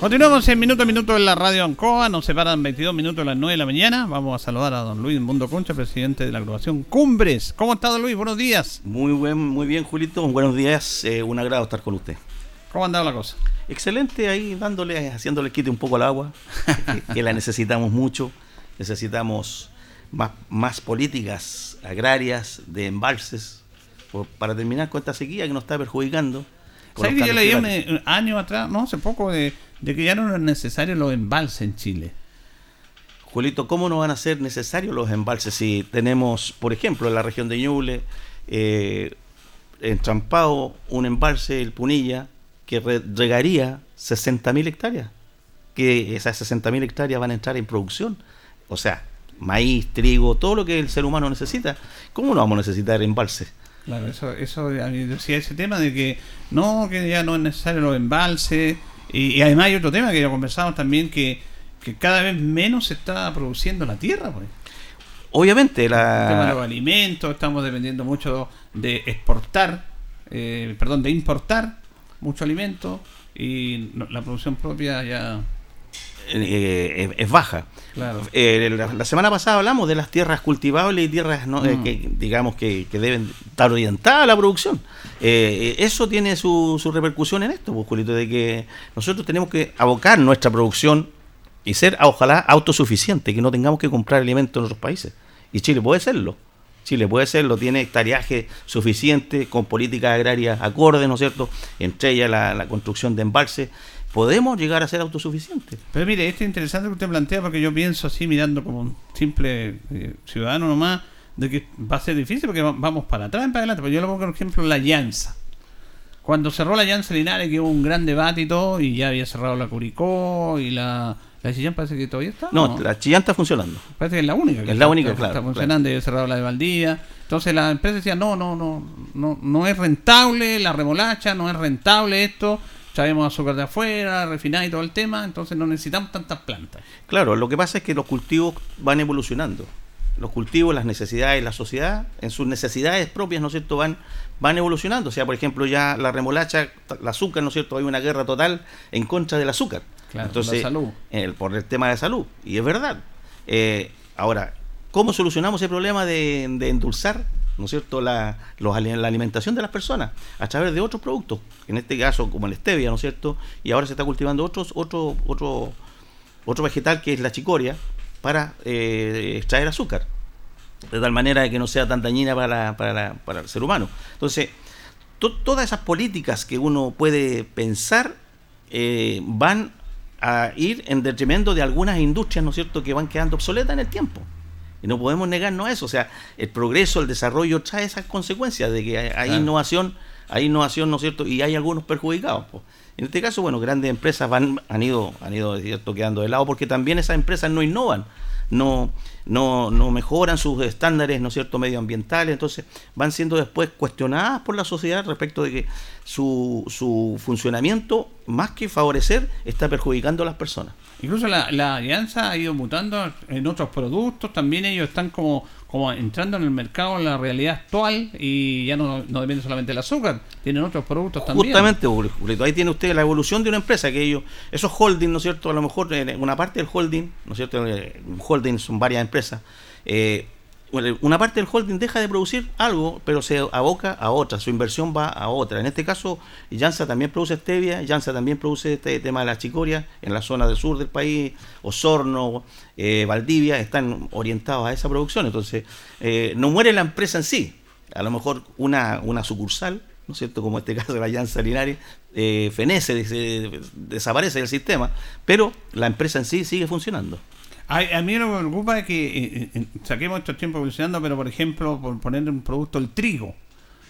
Continuamos en minuto a minuto en la radio Ancoa. Nos separan 22 minutos a las 9 de la mañana. Vamos a saludar a don Luis Mundo Concha, presidente de la agrupación Cumbres. ¿Cómo está, don Luis? Buenos días. Muy buen, muy bien, Julito. Buenos días. Eh, un agrado estar con usted. ¿Cómo ha andado la cosa? Excelente ahí, dándole, haciéndole quite un poco al agua, que, que la necesitamos mucho. Necesitamos más, más políticas agrarias, de embalses, por- para terminar con esta sequía que nos está perjudicando. ¿Sabes que yo leí un, eh, año atrás, no, hace poco, de, de que ya no eran necesarios los embalses en Chile? Julito, ¿cómo no van a ser necesarios los embalses si tenemos, por ejemplo, en la región de Ñuble, eh, en Trampao, un embalse, el Punilla, que re- regaría 60.000 hectáreas? Que esas 60.000 hectáreas van a entrar en producción. O sea, maíz, trigo, todo lo que el ser humano necesita. ¿Cómo no vamos a necesitar embalses? Claro, eso, eso decía ese tema de que no, que ya no es necesario los embalses. Y, y además hay otro tema que ya conversamos también, que, que cada vez menos se está produciendo la tierra. Pues. Obviamente, El tema de los la, alimentos, estamos dependiendo mucho de exportar, eh, perdón, de importar mucho alimento y la producción propia ya... eh, es, es baja. Claro. Eh, la, la semana pasada hablamos de las tierras cultivables y tierras no, eh, Mm. que digamos que, que deben estar orientadas a la producción. Eh, eh, eso tiene su, su repercusión en esto, pues, de que nosotros tenemos que abocar nuestra producción y ser, ojalá, autosuficiente, que no tengamos que comprar alimentos en otros países. Y Chile puede serlo. Chile puede serlo, tiene hectareaje suficiente, con políticas agrarias acordes, ¿no es cierto? Entre ellas la, la construcción de embalses. Podemos llegar a ser autosuficientes. Pero mire, esto es interesante que usted plantea porque yo pienso así mirando como un simple eh, ciudadano nomás, de que va a ser difícil porque va- vamos para atrás y para adelante. Pero yo le pongo por ejemplo la Llanza. Cuando cerró la Llanza Linares, que hubo un gran debate y todo, y ya había cerrado la Curicó y la... La Chillán parece que todavía está. No, ¿no? la chillán está funcionando. Parece que es la única. que Es la única, está, claro, Está funcionando y había cerrado la de Valdía. Entonces la empresa decía, no, no, no, no, no es rentable la remolacha, no es rentable esto. Traemos azúcar de afuera, refinar y todo el tema, entonces no necesitamos tantas plantas. Claro, lo que pasa es que los cultivos van evolucionando. Los cultivos, las necesidades de la sociedad, en sus necesidades propias, ¿no es cierto?, van, van evolucionando. O sea, por ejemplo, ya la remolacha, el azúcar, ¿no es cierto?, hay una guerra total en contra del azúcar. Claro, Entonces, la salud. el- por el tema de salud. Y es verdad. Eh, ahora, ¿cómo solucionamos ese problema de, de endulzar, ¿no es cierto?, la, los la alimentación de las personas a través de otros productos. En este caso, como el stevia, ¿no es cierto? Y ahora se está cultivando otros, otro, otro, otro vegetal que es la chicoria para eh, extraer azúcar. De tal manera que no sea tan dañina para, para, para el ser humano. Entonces, to- todas esas políticas que uno puede pensar eh, van a ir en detrimento de algunas industrias, ¿no es cierto?, que van quedando obsoletas en el tiempo. Y no podemos negarnos a eso. O sea, el progreso, el desarrollo trae esas consecuencias de que hay, Claro. innovación, hay innovación, ¿no es cierto? Y hay algunos perjudicados. po. En este caso, bueno, grandes empresas van, han ido, han ido ¿es cierto? quedando de lado porque también esas empresas no innovan, no, no, no mejoran sus estándares, ¿no es cierto?, medioambientales, entonces van siendo después cuestionadas por la sociedad respecto de que su, su funcionamiento, más que favorecer, está perjudicando a las personas. Incluso la, alianza ha ido mutando en otros productos, también ellos están como, como entrando en el mercado en la realidad actual y ya no, no depende solamente del azúcar, tienen otros productos también. Justamente, ahí tiene usted la evolución de una empresa que ellos, esos holding, ¿no es cierto? A lo mejor eh, una parte del holding, ¿no es cierto? Eh, Un holding son varias empresas. eh, una parte del holding deja de producir algo, pero se aboca a otra, su inversión va a otra. En este caso, Jansa también produce stevia, Jansa también produce este tema de la chicoria en la zona del sur del país, Osorno, eh, Valdivia, están orientados a esa producción. Entonces, eh, no muere la empresa en sí, a lo mejor una, una sucursal, ¿no es cierto? Como este caso de la Jansa Linares, eh, fenece, des- desaparece del sistema, pero la empresa en sí sigue funcionando. A, a mí lo que me preocupa es que eh, eh, saquemos estos tiempos evolucionando, pero por ejemplo, por poner un producto, el trigo.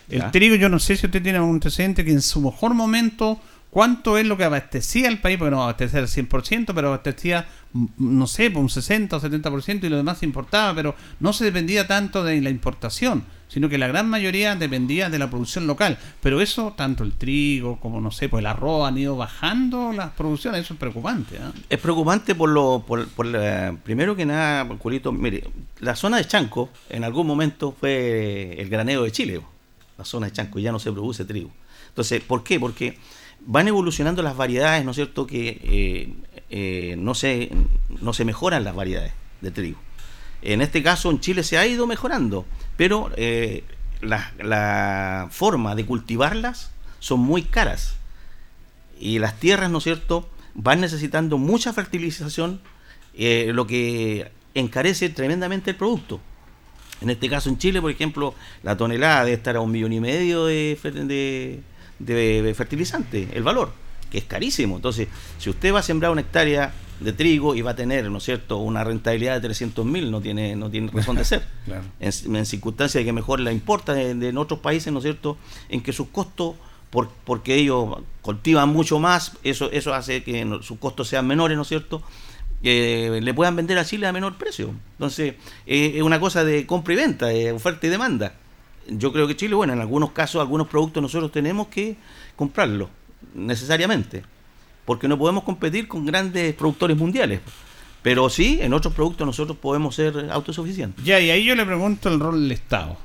El Ya. trigo, yo no sé si usted tiene un antecedente que en su mejor momento, ¿cuánto es lo que abastecía el país? Porque no abastecía al 100%, pero abastecía, mm, no sé, por un 60 o 70% y lo demás se importaba, pero no se dependía tanto de la importación, sino que la gran mayoría dependía de la producción local. Pero eso, tanto el trigo como, no sé, pues el arroz han ido bajando las producciones, eso es preocupante. ¿ah? Es preocupante por lo, por, por primero que nada, Julito, mire, la zona de Chanco en algún momento fue el granero de Chile, la zona de Chanco, ya no se produce trigo. Entonces, ¿por qué? Porque van evolucionando las variedades, ¿no es cierto? Que eh, eh, no, se, no se mejoran las variedades de trigo. En este caso, en Chile se ha ido mejorando, pero eh, la, forma de cultivarlas son muy caras y las tierras, ¿no es cierto?, van necesitando mucha fertilización, eh, lo que encarece tremendamente el producto. En este caso en Chile, por ejemplo, la tonelada debe estar a un millón y medio de fertilizante, el valor, que es carísimo. Entonces, si usted va a sembrar una hectárea de trigo y va a tener, ¿no es cierto?, una rentabilidad de 300 mil, no tiene, no tiene razón de ser. en, circunstancias de que mejor la importa de, en otros países, ¿no es cierto?, en que sus costos, por, porque ellos cultivan mucho más, eso, eso hace que sus costos sean menores, ¿no es cierto?, eh, le puedan vender a Chile a menor precio. Entonces, eh, es una cosa de compra y venta, de oferta y demanda. Yo creo que Chile, bueno, en algunos casos, algunos productos nosotros tenemos que comprarlos, necesariamente, porque no podemos competir con grandes productores mundiales. Pero sí, en otros productos nosotros podemos ser autosuficientes. Ya, y ahí yo le pregunto el rol del Estado.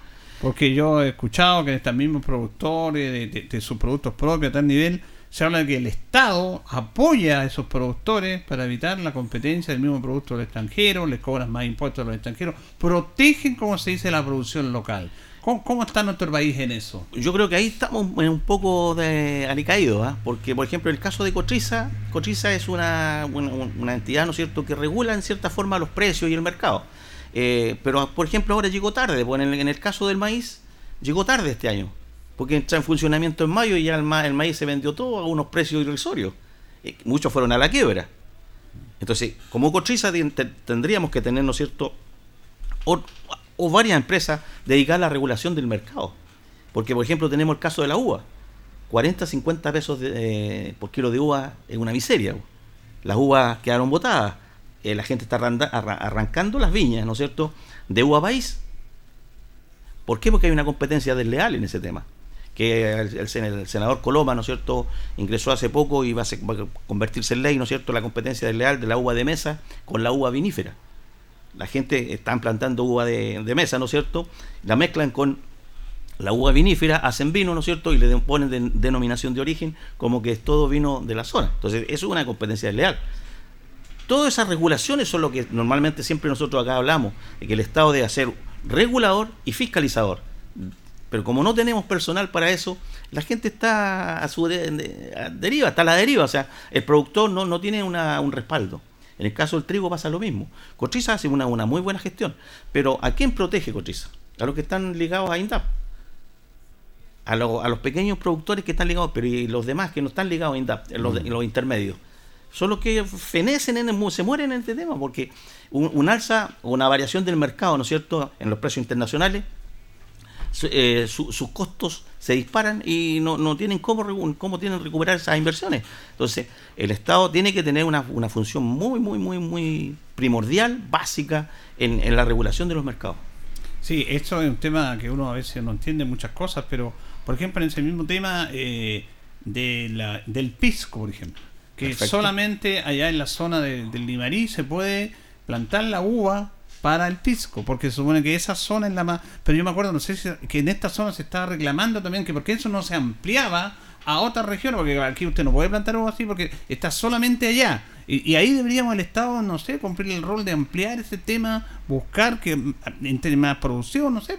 Porque yo he escuchado que estos mismos productores de, de sus productos propios a tal nivel se habla de que el Estado apoya a esos productores para evitar la competencia del mismo producto del extranjero, les cobran más impuestos a los extranjeros, protegen, como se dice, la producción local. ¿Cómo, está nuestro país en eso? Yo creo que ahí estamos en un poco de alicaído, ¿ah? porque por ejemplo el caso de Cotriza, Cotriza es una, entidad, ¿no es cierto?, que regula en cierta forma los precios y el mercado. Eh, pero por ejemplo ahora llegó tarde, pues en el caso del maíz, llegó tarde este año porque entra en funcionamiento en mayo y ya el, maíz se vendió todo a unos precios irrisorios. Eh, muchos fueron a la quiebra. Entonces, como Cotriza tendríamos que tener, ¿no es cierto?, o, varias empresas dedicadas a la regulación del mercado. Porque, por ejemplo, tenemos el caso de la uva. 40, 50 pesos eh, por kilo de uva es una miseria. Las uvas quedaron botadas. Eh, la gente está arrancando las viñas, ¿no es cierto?, de uva país. ¿Por qué? Porque hay una competencia desleal en ese tema que el, senador Coloma, ¿no es cierto?, ingresó hace poco y va a, convertirse en ley, ¿no es cierto?, la competencia desleal de la uva de mesa con la uva vinífera. La gente está plantando uva de, mesa, ¿no es cierto?, la mezclan con la uva vinífera, hacen vino, ¿no es cierto?, y le ponen denominación de origen como que es todo vino de la zona. Entonces, eso es una competencia desleal. Todas esas regulaciones son lo que normalmente siempre nosotros acá hablamos, de que el Estado debe ser regulador y fiscalizador pero como no tenemos personal para eso, la gente está a su deriva, está a la deriva. O sea, el productor no, no tiene una, un respaldo. En el caso del trigo pasa lo mismo. Cotriza hace una, una muy buena gestión. Pero ¿a quién protege Cotriza? A los que están ligados a INDAP. A, a los pequeños productores que están ligados, pero y los demás que no están ligados a INDAP, los, mm. los intermedios. Son los que fenecen, en se mueren en este tema, porque un, un alza o una variación del mercado, ¿no es cierto?, en los precios internacionales, eh, sus costos se disparan y no, no tienen cómo, cómo tienen recuperar esas inversiones. Entonces, el Estado tiene que tener una, una función muy, muy, muy, muy primordial, básica, en, en, la regulación de los mercados. Sí, esto es un tema que uno a veces no entiende muchas cosas, pero, por ejemplo, en ese mismo tema eh, de la, del pisco, por ejemplo, que solamente allá en la zona del Limarí se puede plantar la uva para el pisco, porque se supone que esa zona es la más... Pero yo me acuerdo, no sé si que en esta zona se estaba reclamando también que porque eso no se ampliaba a otra región, porque aquí usted no puede plantar algo así porque está solamente allá. Y, ahí deberíamos el Estado, no sé, cumplir el rol de ampliar ese tema, buscar que entre más producción, no sé.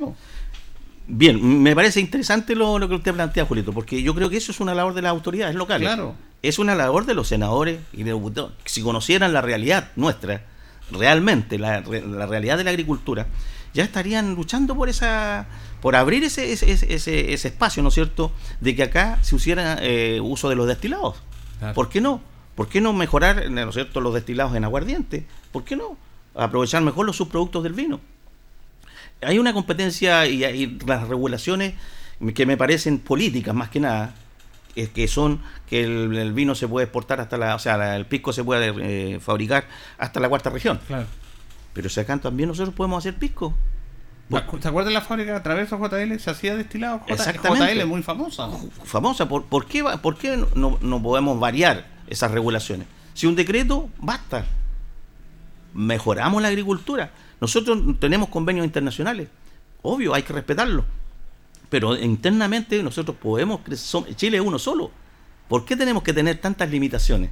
Bien, me parece interesante lo, lo, que usted plantea, Julito, porque yo creo que eso es una labor de las autoridades locales. Claro. Es una labor de los senadores y de diputados. Si conocieran la realidad nuestra, realmente la, la, realidad de la agricultura, ya estarían luchando por esa por abrir ese, ese, ese, ese espacio, ¿no es cierto?, de que acá se hiciera eh, uso de los destilados. ¿Por qué no? ¿Por qué no mejorar, ¿no es cierto?, los destilados en aguardiente. ¿Por qué no? Aprovechar mejor los subproductos del vino. Hay una competencia y, y las regulaciones que me parecen políticas más que nada, que son que el, vino se puede exportar hasta la, o sea, el pisco se puede eh, fabricar hasta la cuarta región. Claro. Pero si acá también nosotros podemos hacer pisco. ¿Te acuerdas de la fábrica a través de JL? Se hacía destilado. Exactamente. JL muy famosa. Famosa. ¿Por, por qué, por qué no, no podemos variar esas regulaciones? Si un decreto, basta. Mejoramos la agricultura. Nosotros tenemos convenios internacionales. Obvio, hay que respetarlo pero internamente nosotros podemos, Chile es uno solo. ¿Por qué tenemos que tener tantas limitaciones?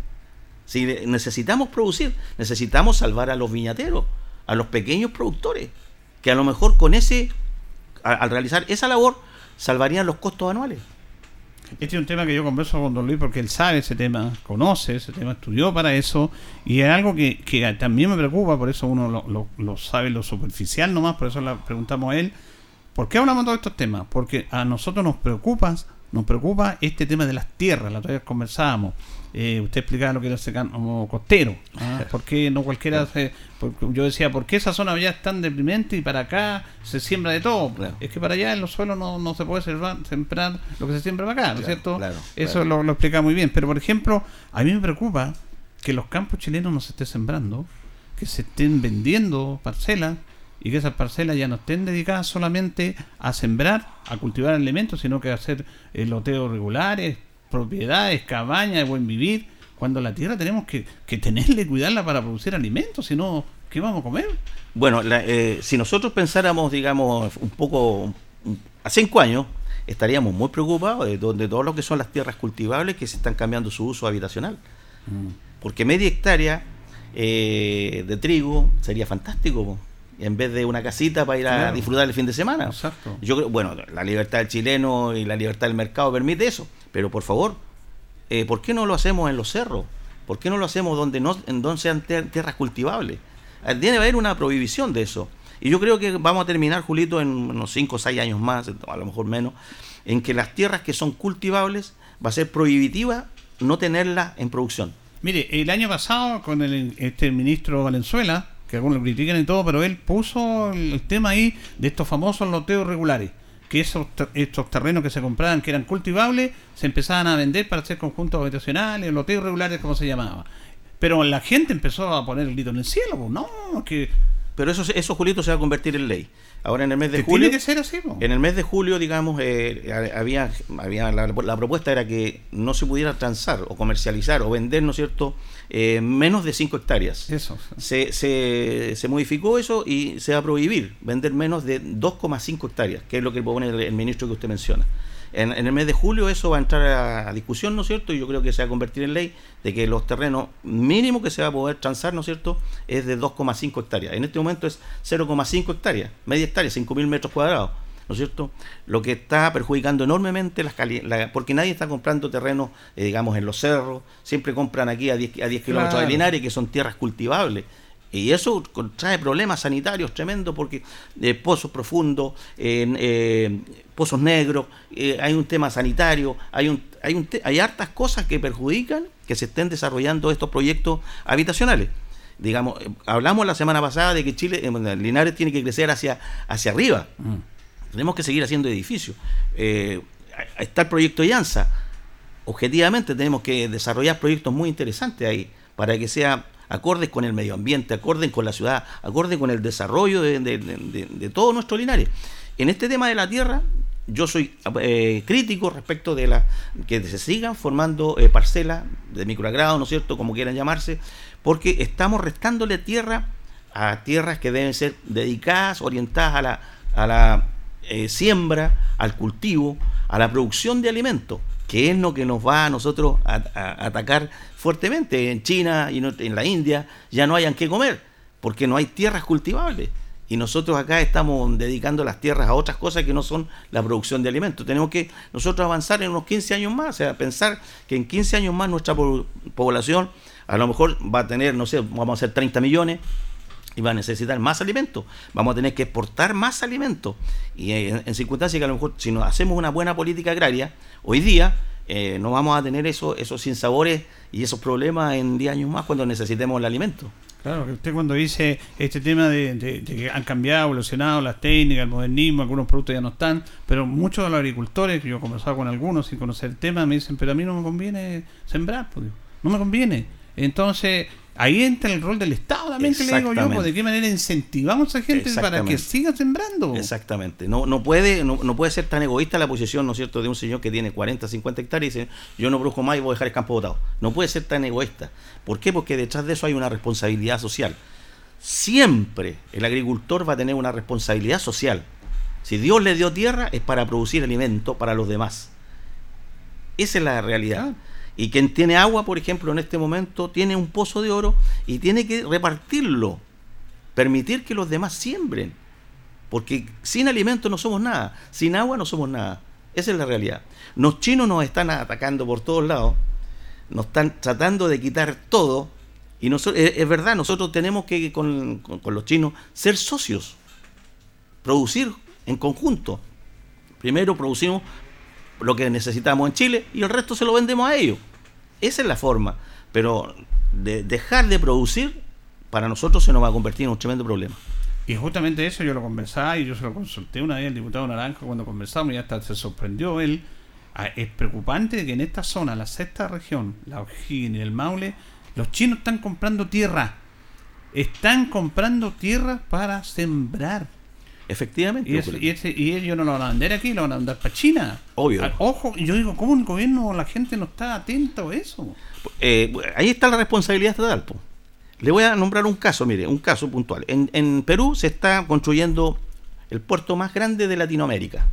Si necesitamos producir, necesitamos salvar a los viñateros, a los pequeños productores, que a lo mejor con ese, al realizar esa labor, salvarían los costos anuales. Este es un tema que yo converso con Don Luis porque él sabe ese tema, conoce ese tema, estudió para eso y es algo que, también me preocupa, por eso uno lo, lo sabe lo superficial nomás, por eso le preguntamos a él, ¿por qué hablamos de todos estos temas? Porque a nosotros nos preocupa, nos preocupa este tema de las tierras, la otra vez conversábamos. Eh, usted explicaba lo que era ese como costero. ¿ah? ¿Por qué no cualquiera se, porque yo decía, ¿por qué esa zona ya es tan deprimente y para acá se siembra de todo? Es que para allá en los suelos no, no se puede sembrar, sembrar lo que se siembra para acá, ¿no es cierto? Eso Lo, lo explica muy bien. Pero, por ejemplo, a mí me preocupa que los campos chilenos no se estén sembrando, que se estén vendiendo parcelas y que esas parcelas ya no estén dedicadas solamente a sembrar, a cultivar alimentos, sino que a hacer eh, loteos regulares, propiedades, cabañas de buen vivir, cuando la tierra tenemos que, que tenerle, cuidarla para producir alimentos, si no, ¿qué vamos a comer? Bueno, la, eh, si nosotros pensáramos, digamos, un poco a cinco años, estaríamos muy preocupados de, de todo lo que son las tierras cultivables que se están cambiando su uso habitacional. Mm. Porque media hectárea eh, de trigo sería fantástico. En vez de una casita para ir a Claro. disfrutar el fin de semana. Exacto. Yo creo, bueno, la libertad del chileno y la libertad del mercado permite eso. Pero por favor, eh, ¿por qué no lo hacemos en los cerros? ¿Por qué no lo hacemos donde no en donde sean ter- tierras cultivables? Eh, Debe haber una prohibición de eso. Y yo creo que vamos a terminar, Julito, en unos 5 o 6 años más, a lo mejor menos, en que las tierras que son cultivables va a ser prohibitiva no tenerlas en producción. Mire, el año pasado con el este ministro Valenzuela, que algunos lo critican y todo, pero él puso el, tema ahí de estos famosos loteos regulares, que esos ter- estos terrenos que se compraban que eran cultivables se empezaban a vender para hacer conjuntos habitacionales, loteos regulares como se llamaba. Pero la gente empezó a poner el grito en el cielo, pues, no, que Pero eso, eso, Julito, se va a convertir en ley. Ahora en el mes de julio. tiene que ser así, po. En el mes de julio, digamos, eh, ha- había, había la, la propuesta era que no se pudiera transar o comercializar o vender, ¿no es cierto?, eh, menos de 5 hectáreas. Eso. Se, se, se modificó eso y se va a prohibir vender menos de 2,5 hectáreas, que es lo que propone el, el ministro que usted menciona. En, en el mes de julio eso va a entrar a, a discusión, ¿no es cierto? Y yo creo que se va a convertir en ley de que los terrenos mínimo que se va a poder transar, ¿no es cierto?, es de 2,5 hectáreas. En este momento es 0,5 hectáreas, media hectárea, 5.000 metros cuadrados. ¿No es cierto? Lo que está perjudicando enormemente las cali- la- porque nadie está comprando terrenos, eh, digamos, en los cerros, siempre compran aquí a 10, a 10 kilómetros de. Linares, que son tierras cultivables. Y eso trae problemas sanitarios tremendos porque eh, pozos profundos, en, eh, pozos negros, eh, hay un tema sanitario, hay, un, hay, un te- hay hartas cosas que perjudican que se estén desarrollando estos proyectos habitacionales. Digamos, eh, hablamos la semana pasada de que Chile, eh, Linares tiene que crecer hacia, hacia arriba. Tenemos que seguir haciendo edificios. Eh, está el proyecto Llanza. Objetivamente tenemos que desarrollar proyectos muy interesantes ahí para que sea acordes con el medio ambiente, acordes con la ciudad, acordes con el desarrollo de, todo nuestro Linares. En este tema de la tierra, yo soy eh, crítico respecto de que se sigan formando eh, parcelas de microagrado, ¿no es cierto?, como quieran llamarse, porque estamos restándole tierra a tierras que deben ser dedicadas, orientadas a la eh, siembra, al cultivo, a la producción de alimentos, que es lo que nos va a nosotros a, atacar fuertemente. En China y en la India ya no hayan que comer, porque no hay tierras cultivables. Y nosotros acá estamos dedicando las tierras a otras cosas que no son la producción de alimentos. Tenemos que nosotros avanzar en unos 15 años más, o sea, pensar que en 15 años más nuestra po- población a lo mejor va a tener, no sé, vamos a hacer 30 millones, y va a necesitar más alimentos. Vamos a tener que exportar más alimentos. Y en, en circunstancias que a lo mejor si no hacemos una buena política agraria, hoy día eh, no vamos a tener eso, esos sinsabores y esos problemas en 10 años más cuando necesitemos el alimento. Claro, que usted cuando dice este tema de, de- de que han cambiado, evolucionado las técnicas, el modernismo, algunos productos ya no están, pero muchos de los agricultores, que yo he conversado con algunos sin conocer el tema, me dicen, pero a mí no me conviene sembrar, pues, no me conviene. Entonces, ahí entra el rol del Estado también, que le digo yo, pues, de qué manera incentivamos a gente para que siga sembrando. Exactamente. No, no, puede, no, no puede ser tan egoísta la posición, ¿no es cierto?, de un señor que tiene 40, 50 hectáreas y dice, yo no produzco más y voy a dejar el campo botado. No puede ser tan egoísta. ¿Por qué? Porque detrás de eso hay una responsabilidad social. Siempre el agricultor va a tener una responsabilidad social. Si Dios le dio tierra es para producir alimento para los demás. Esa es la realidad. Y quien tiene agua, por ejemplo, en este momento, tiene un pozo de oro y tiene que repartirlo. Permitir que los demás siembren. Porque sin alimento no somos nada. Sin agua no somos nada. Esa es la realidad. Los chinos nos están atacando por todos lados, nos están tratando de quitar todo, y nosotros, es, es verdad, nosotros tenemos que con- con los chinos ser socios, producir en conjunto. Primero producimos lo que necesitamos en Chile y el resto se lo vendemos a ellos. Esa es la forma. Pero de dejar de producir, para nosotros se nos va a convertir en un tremendo problema. Y justamente eso yo lo conversaba y yo se lo consulté una vez al diputado Naranjo cuando conversamos y hasta se sorprendió él. Ah, Es preocupante que en esta zona, la sexta región, la O'Higgins y el Maule, los chinos están comprando tierra. Están comprando tierra para sembrar. Efectivamente. Y, eso- y, ese- y ellos no lo van a vender aquí, lo van a vender para China. Obvio. Ah, Ojo, yo digo, ¿cómo el gobierno, la gente no está atenta a eso? Eh, ahí está la responsabilidad estatal. po. Le voy a nombrar un caso, mire, un caso puntual. En, en Perú se está construyendo el puerto más grande de Latinoamérica,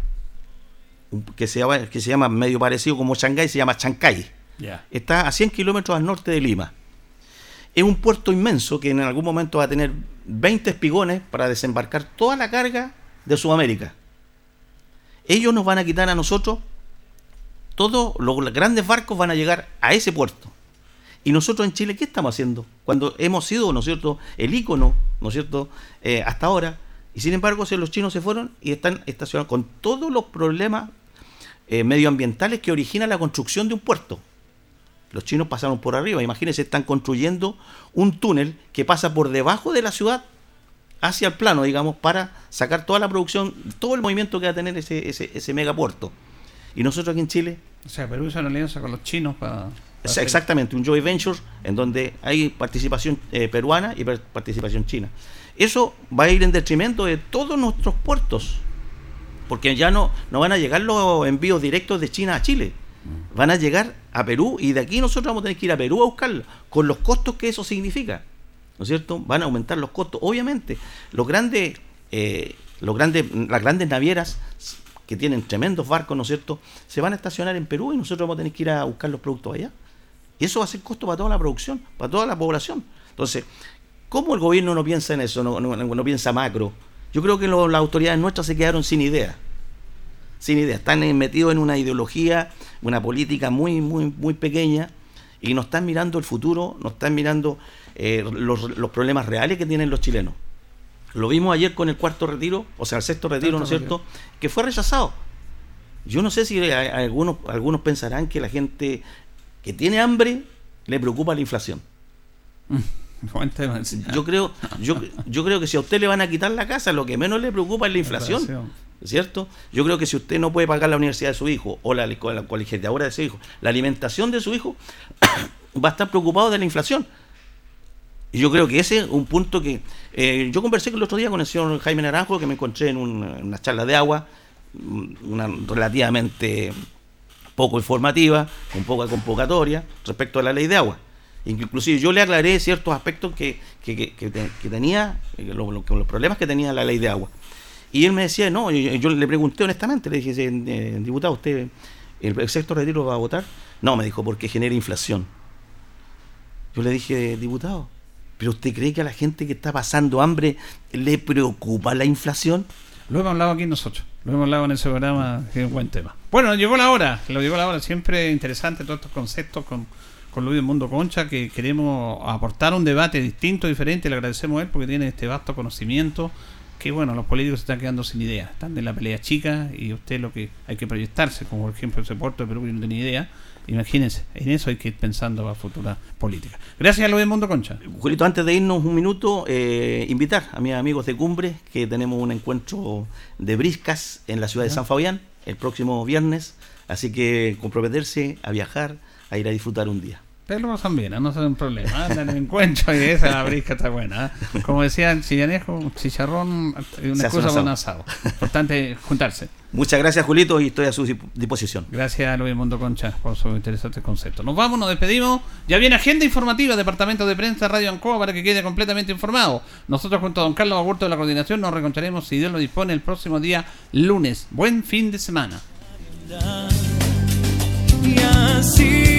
que se llama, que se llama medio parecido como Shanghái, se llama Chancay. Está a 100 kilómetros al norte de Lima. Es un puerto inmenso que en algún momento va a tener 20 espigones para desembarcar toda la carga de Sudamérica. Ellos nos van a quitar a nosotros, todos los grandes barcos van a llegar a ese puerto. Y nosotros en Chile, ¿qué estamos haciendo? Cuando hemos sido, ¿no es cierto?, el ícono, ¿no es cierto?, Eh, hasta ahora. Y sin embargo, los chinos se fueron y están estacionados con todos los problemas eh, medioambientales que origina la construcción de un puerto. Los chinos pasaron por arriba. Imagínense, están construyendo un túnel que pasa por debajo de la ciudad hacia el plano, digamos, para sacar toda la producción, todo el movimiento que va a tener ese, ese, ese megapuerto. Y nosotros aquí en Chile, O sea, Perú hizo una alianza con los chinos para... exactamente un joint venture en donde hay participación eh, peruana y participación china. Eso va a ir en detrimento de todos nuestros puertos, porque ya no, no van a llegar los envíos directos de China a Chile. Van a llegar a Perú y de aquí nosotros vamos a tener que ir a Perú a buscarlo, con los costos que eso significa. ¿No es cierto? Van a aumentar los costos. Obviamente, los grandes, eh, los grandes, las grandes navieras que tienen tremendos barcos, ¿no es cierto?, se van a estacionar en Perú y nosotros vamos a tener que ir a buscar los productos allá. Y eso va a ser costo para toda la producción, para toda la población. Entonces, ¿cómo el gobierno no piensa en eso, no, no- no piensa macro? Yo creo que las autoridades nuestras se quedaron sin idea. Sin idea. Están metidos en una ideología, una política muy, muy, muy pequeña y no están mirando el futuro, no están mirando eh, los, los problemas reales que tienen los chilenos. Lo vimos ayer con el cuarto retiro, o sea, el sexto retiro, ¿no es cierto? Que fue rechazado. Yo no sé si hay- hay algunos, algunos pensarán que la gente que tiene hambre le preocupa la inflación. Yo creo, yo, yo creo que si a usted le van a quitar la casa, lo que menos le preocupa es la inflación. ¿Cierto? Yo creo que si usted no puede pagar la universidad de su hijo o la, la colegiatura de su hijo, la alimentación de su hijo, va a estar preocupado de la inflación. Y yo creo que ese es un punto que. eh, yo conversé el otro día con el señor Jaime Naranjo, que me encontré en, un- en una charla de agua, mm, una relativamente poco informativa, un poco convocatoria respecto a la ley de agua. Inclusive yo le aclaré ciertos aspectos que, que, que- que te- que tenía, eh, lo- lo- los problemas que tenía la ley de agua. Y él me decía, no, yo, le pregunté honestamente, le dije, eh, diputado, ¿usted el, sexto retiro va a votar? No, me dijo, porque genera inflación. Yo le dije, diputado, ¿pero usted cree que a la gente que está pasando hambre le preocupa la inflación? Lo hemos hablado aquí nosotros. Lo hemos hablado en ese programa, es un buen tema. Bueno, llegó la hora. Lo llegó la hora. Siempre interesante todos estos conceptos con, con Luis Mundo Concha, que queremos aportar un debate distinto, diferente. Le agradecemos a él porque tiene este vasto conocimiento. Que bueno, los políticos se están quedando sin idea. Están en la pelea chica y usted lo que hay que proyectarse, como por ejemplo ese puerto de Perú que no tenía idea. Imagínense, en eso hay que ir pensando a futura política. Gracias a Luis Mundo Concha. Julito, antes de irnos un minuto, eh, invitar a mis amigos de Cumbre que tenemos un encuentro de briscas en la ciudad de. San Fabián el próximo viernes. Así que comprometerse a viajar, a ir a disfrutar un día. Ustedes lo pasan bien, ¿eh? no es un problema. Andan en encuentro y esa la brisca está buena. ¿eh? Como decía el chillanejo, chicharrón, Se una un para un asado. Importante juntarse. Muchas gracias, Julito, y estoy a su disposición. Gracias a Luis Mundo Concha por su interesante concepto. Nos vamos, nos despedimos. Ya viene agenda informativa, Departamento de Prensa, Radio Ancoa, para que quede completamente informado. Nosotros junto a don Carlos Agurto de la Coordinación nos reencontraremos, si Dios lo dispone, el próximo día lunes. Buen fin de semana. Y así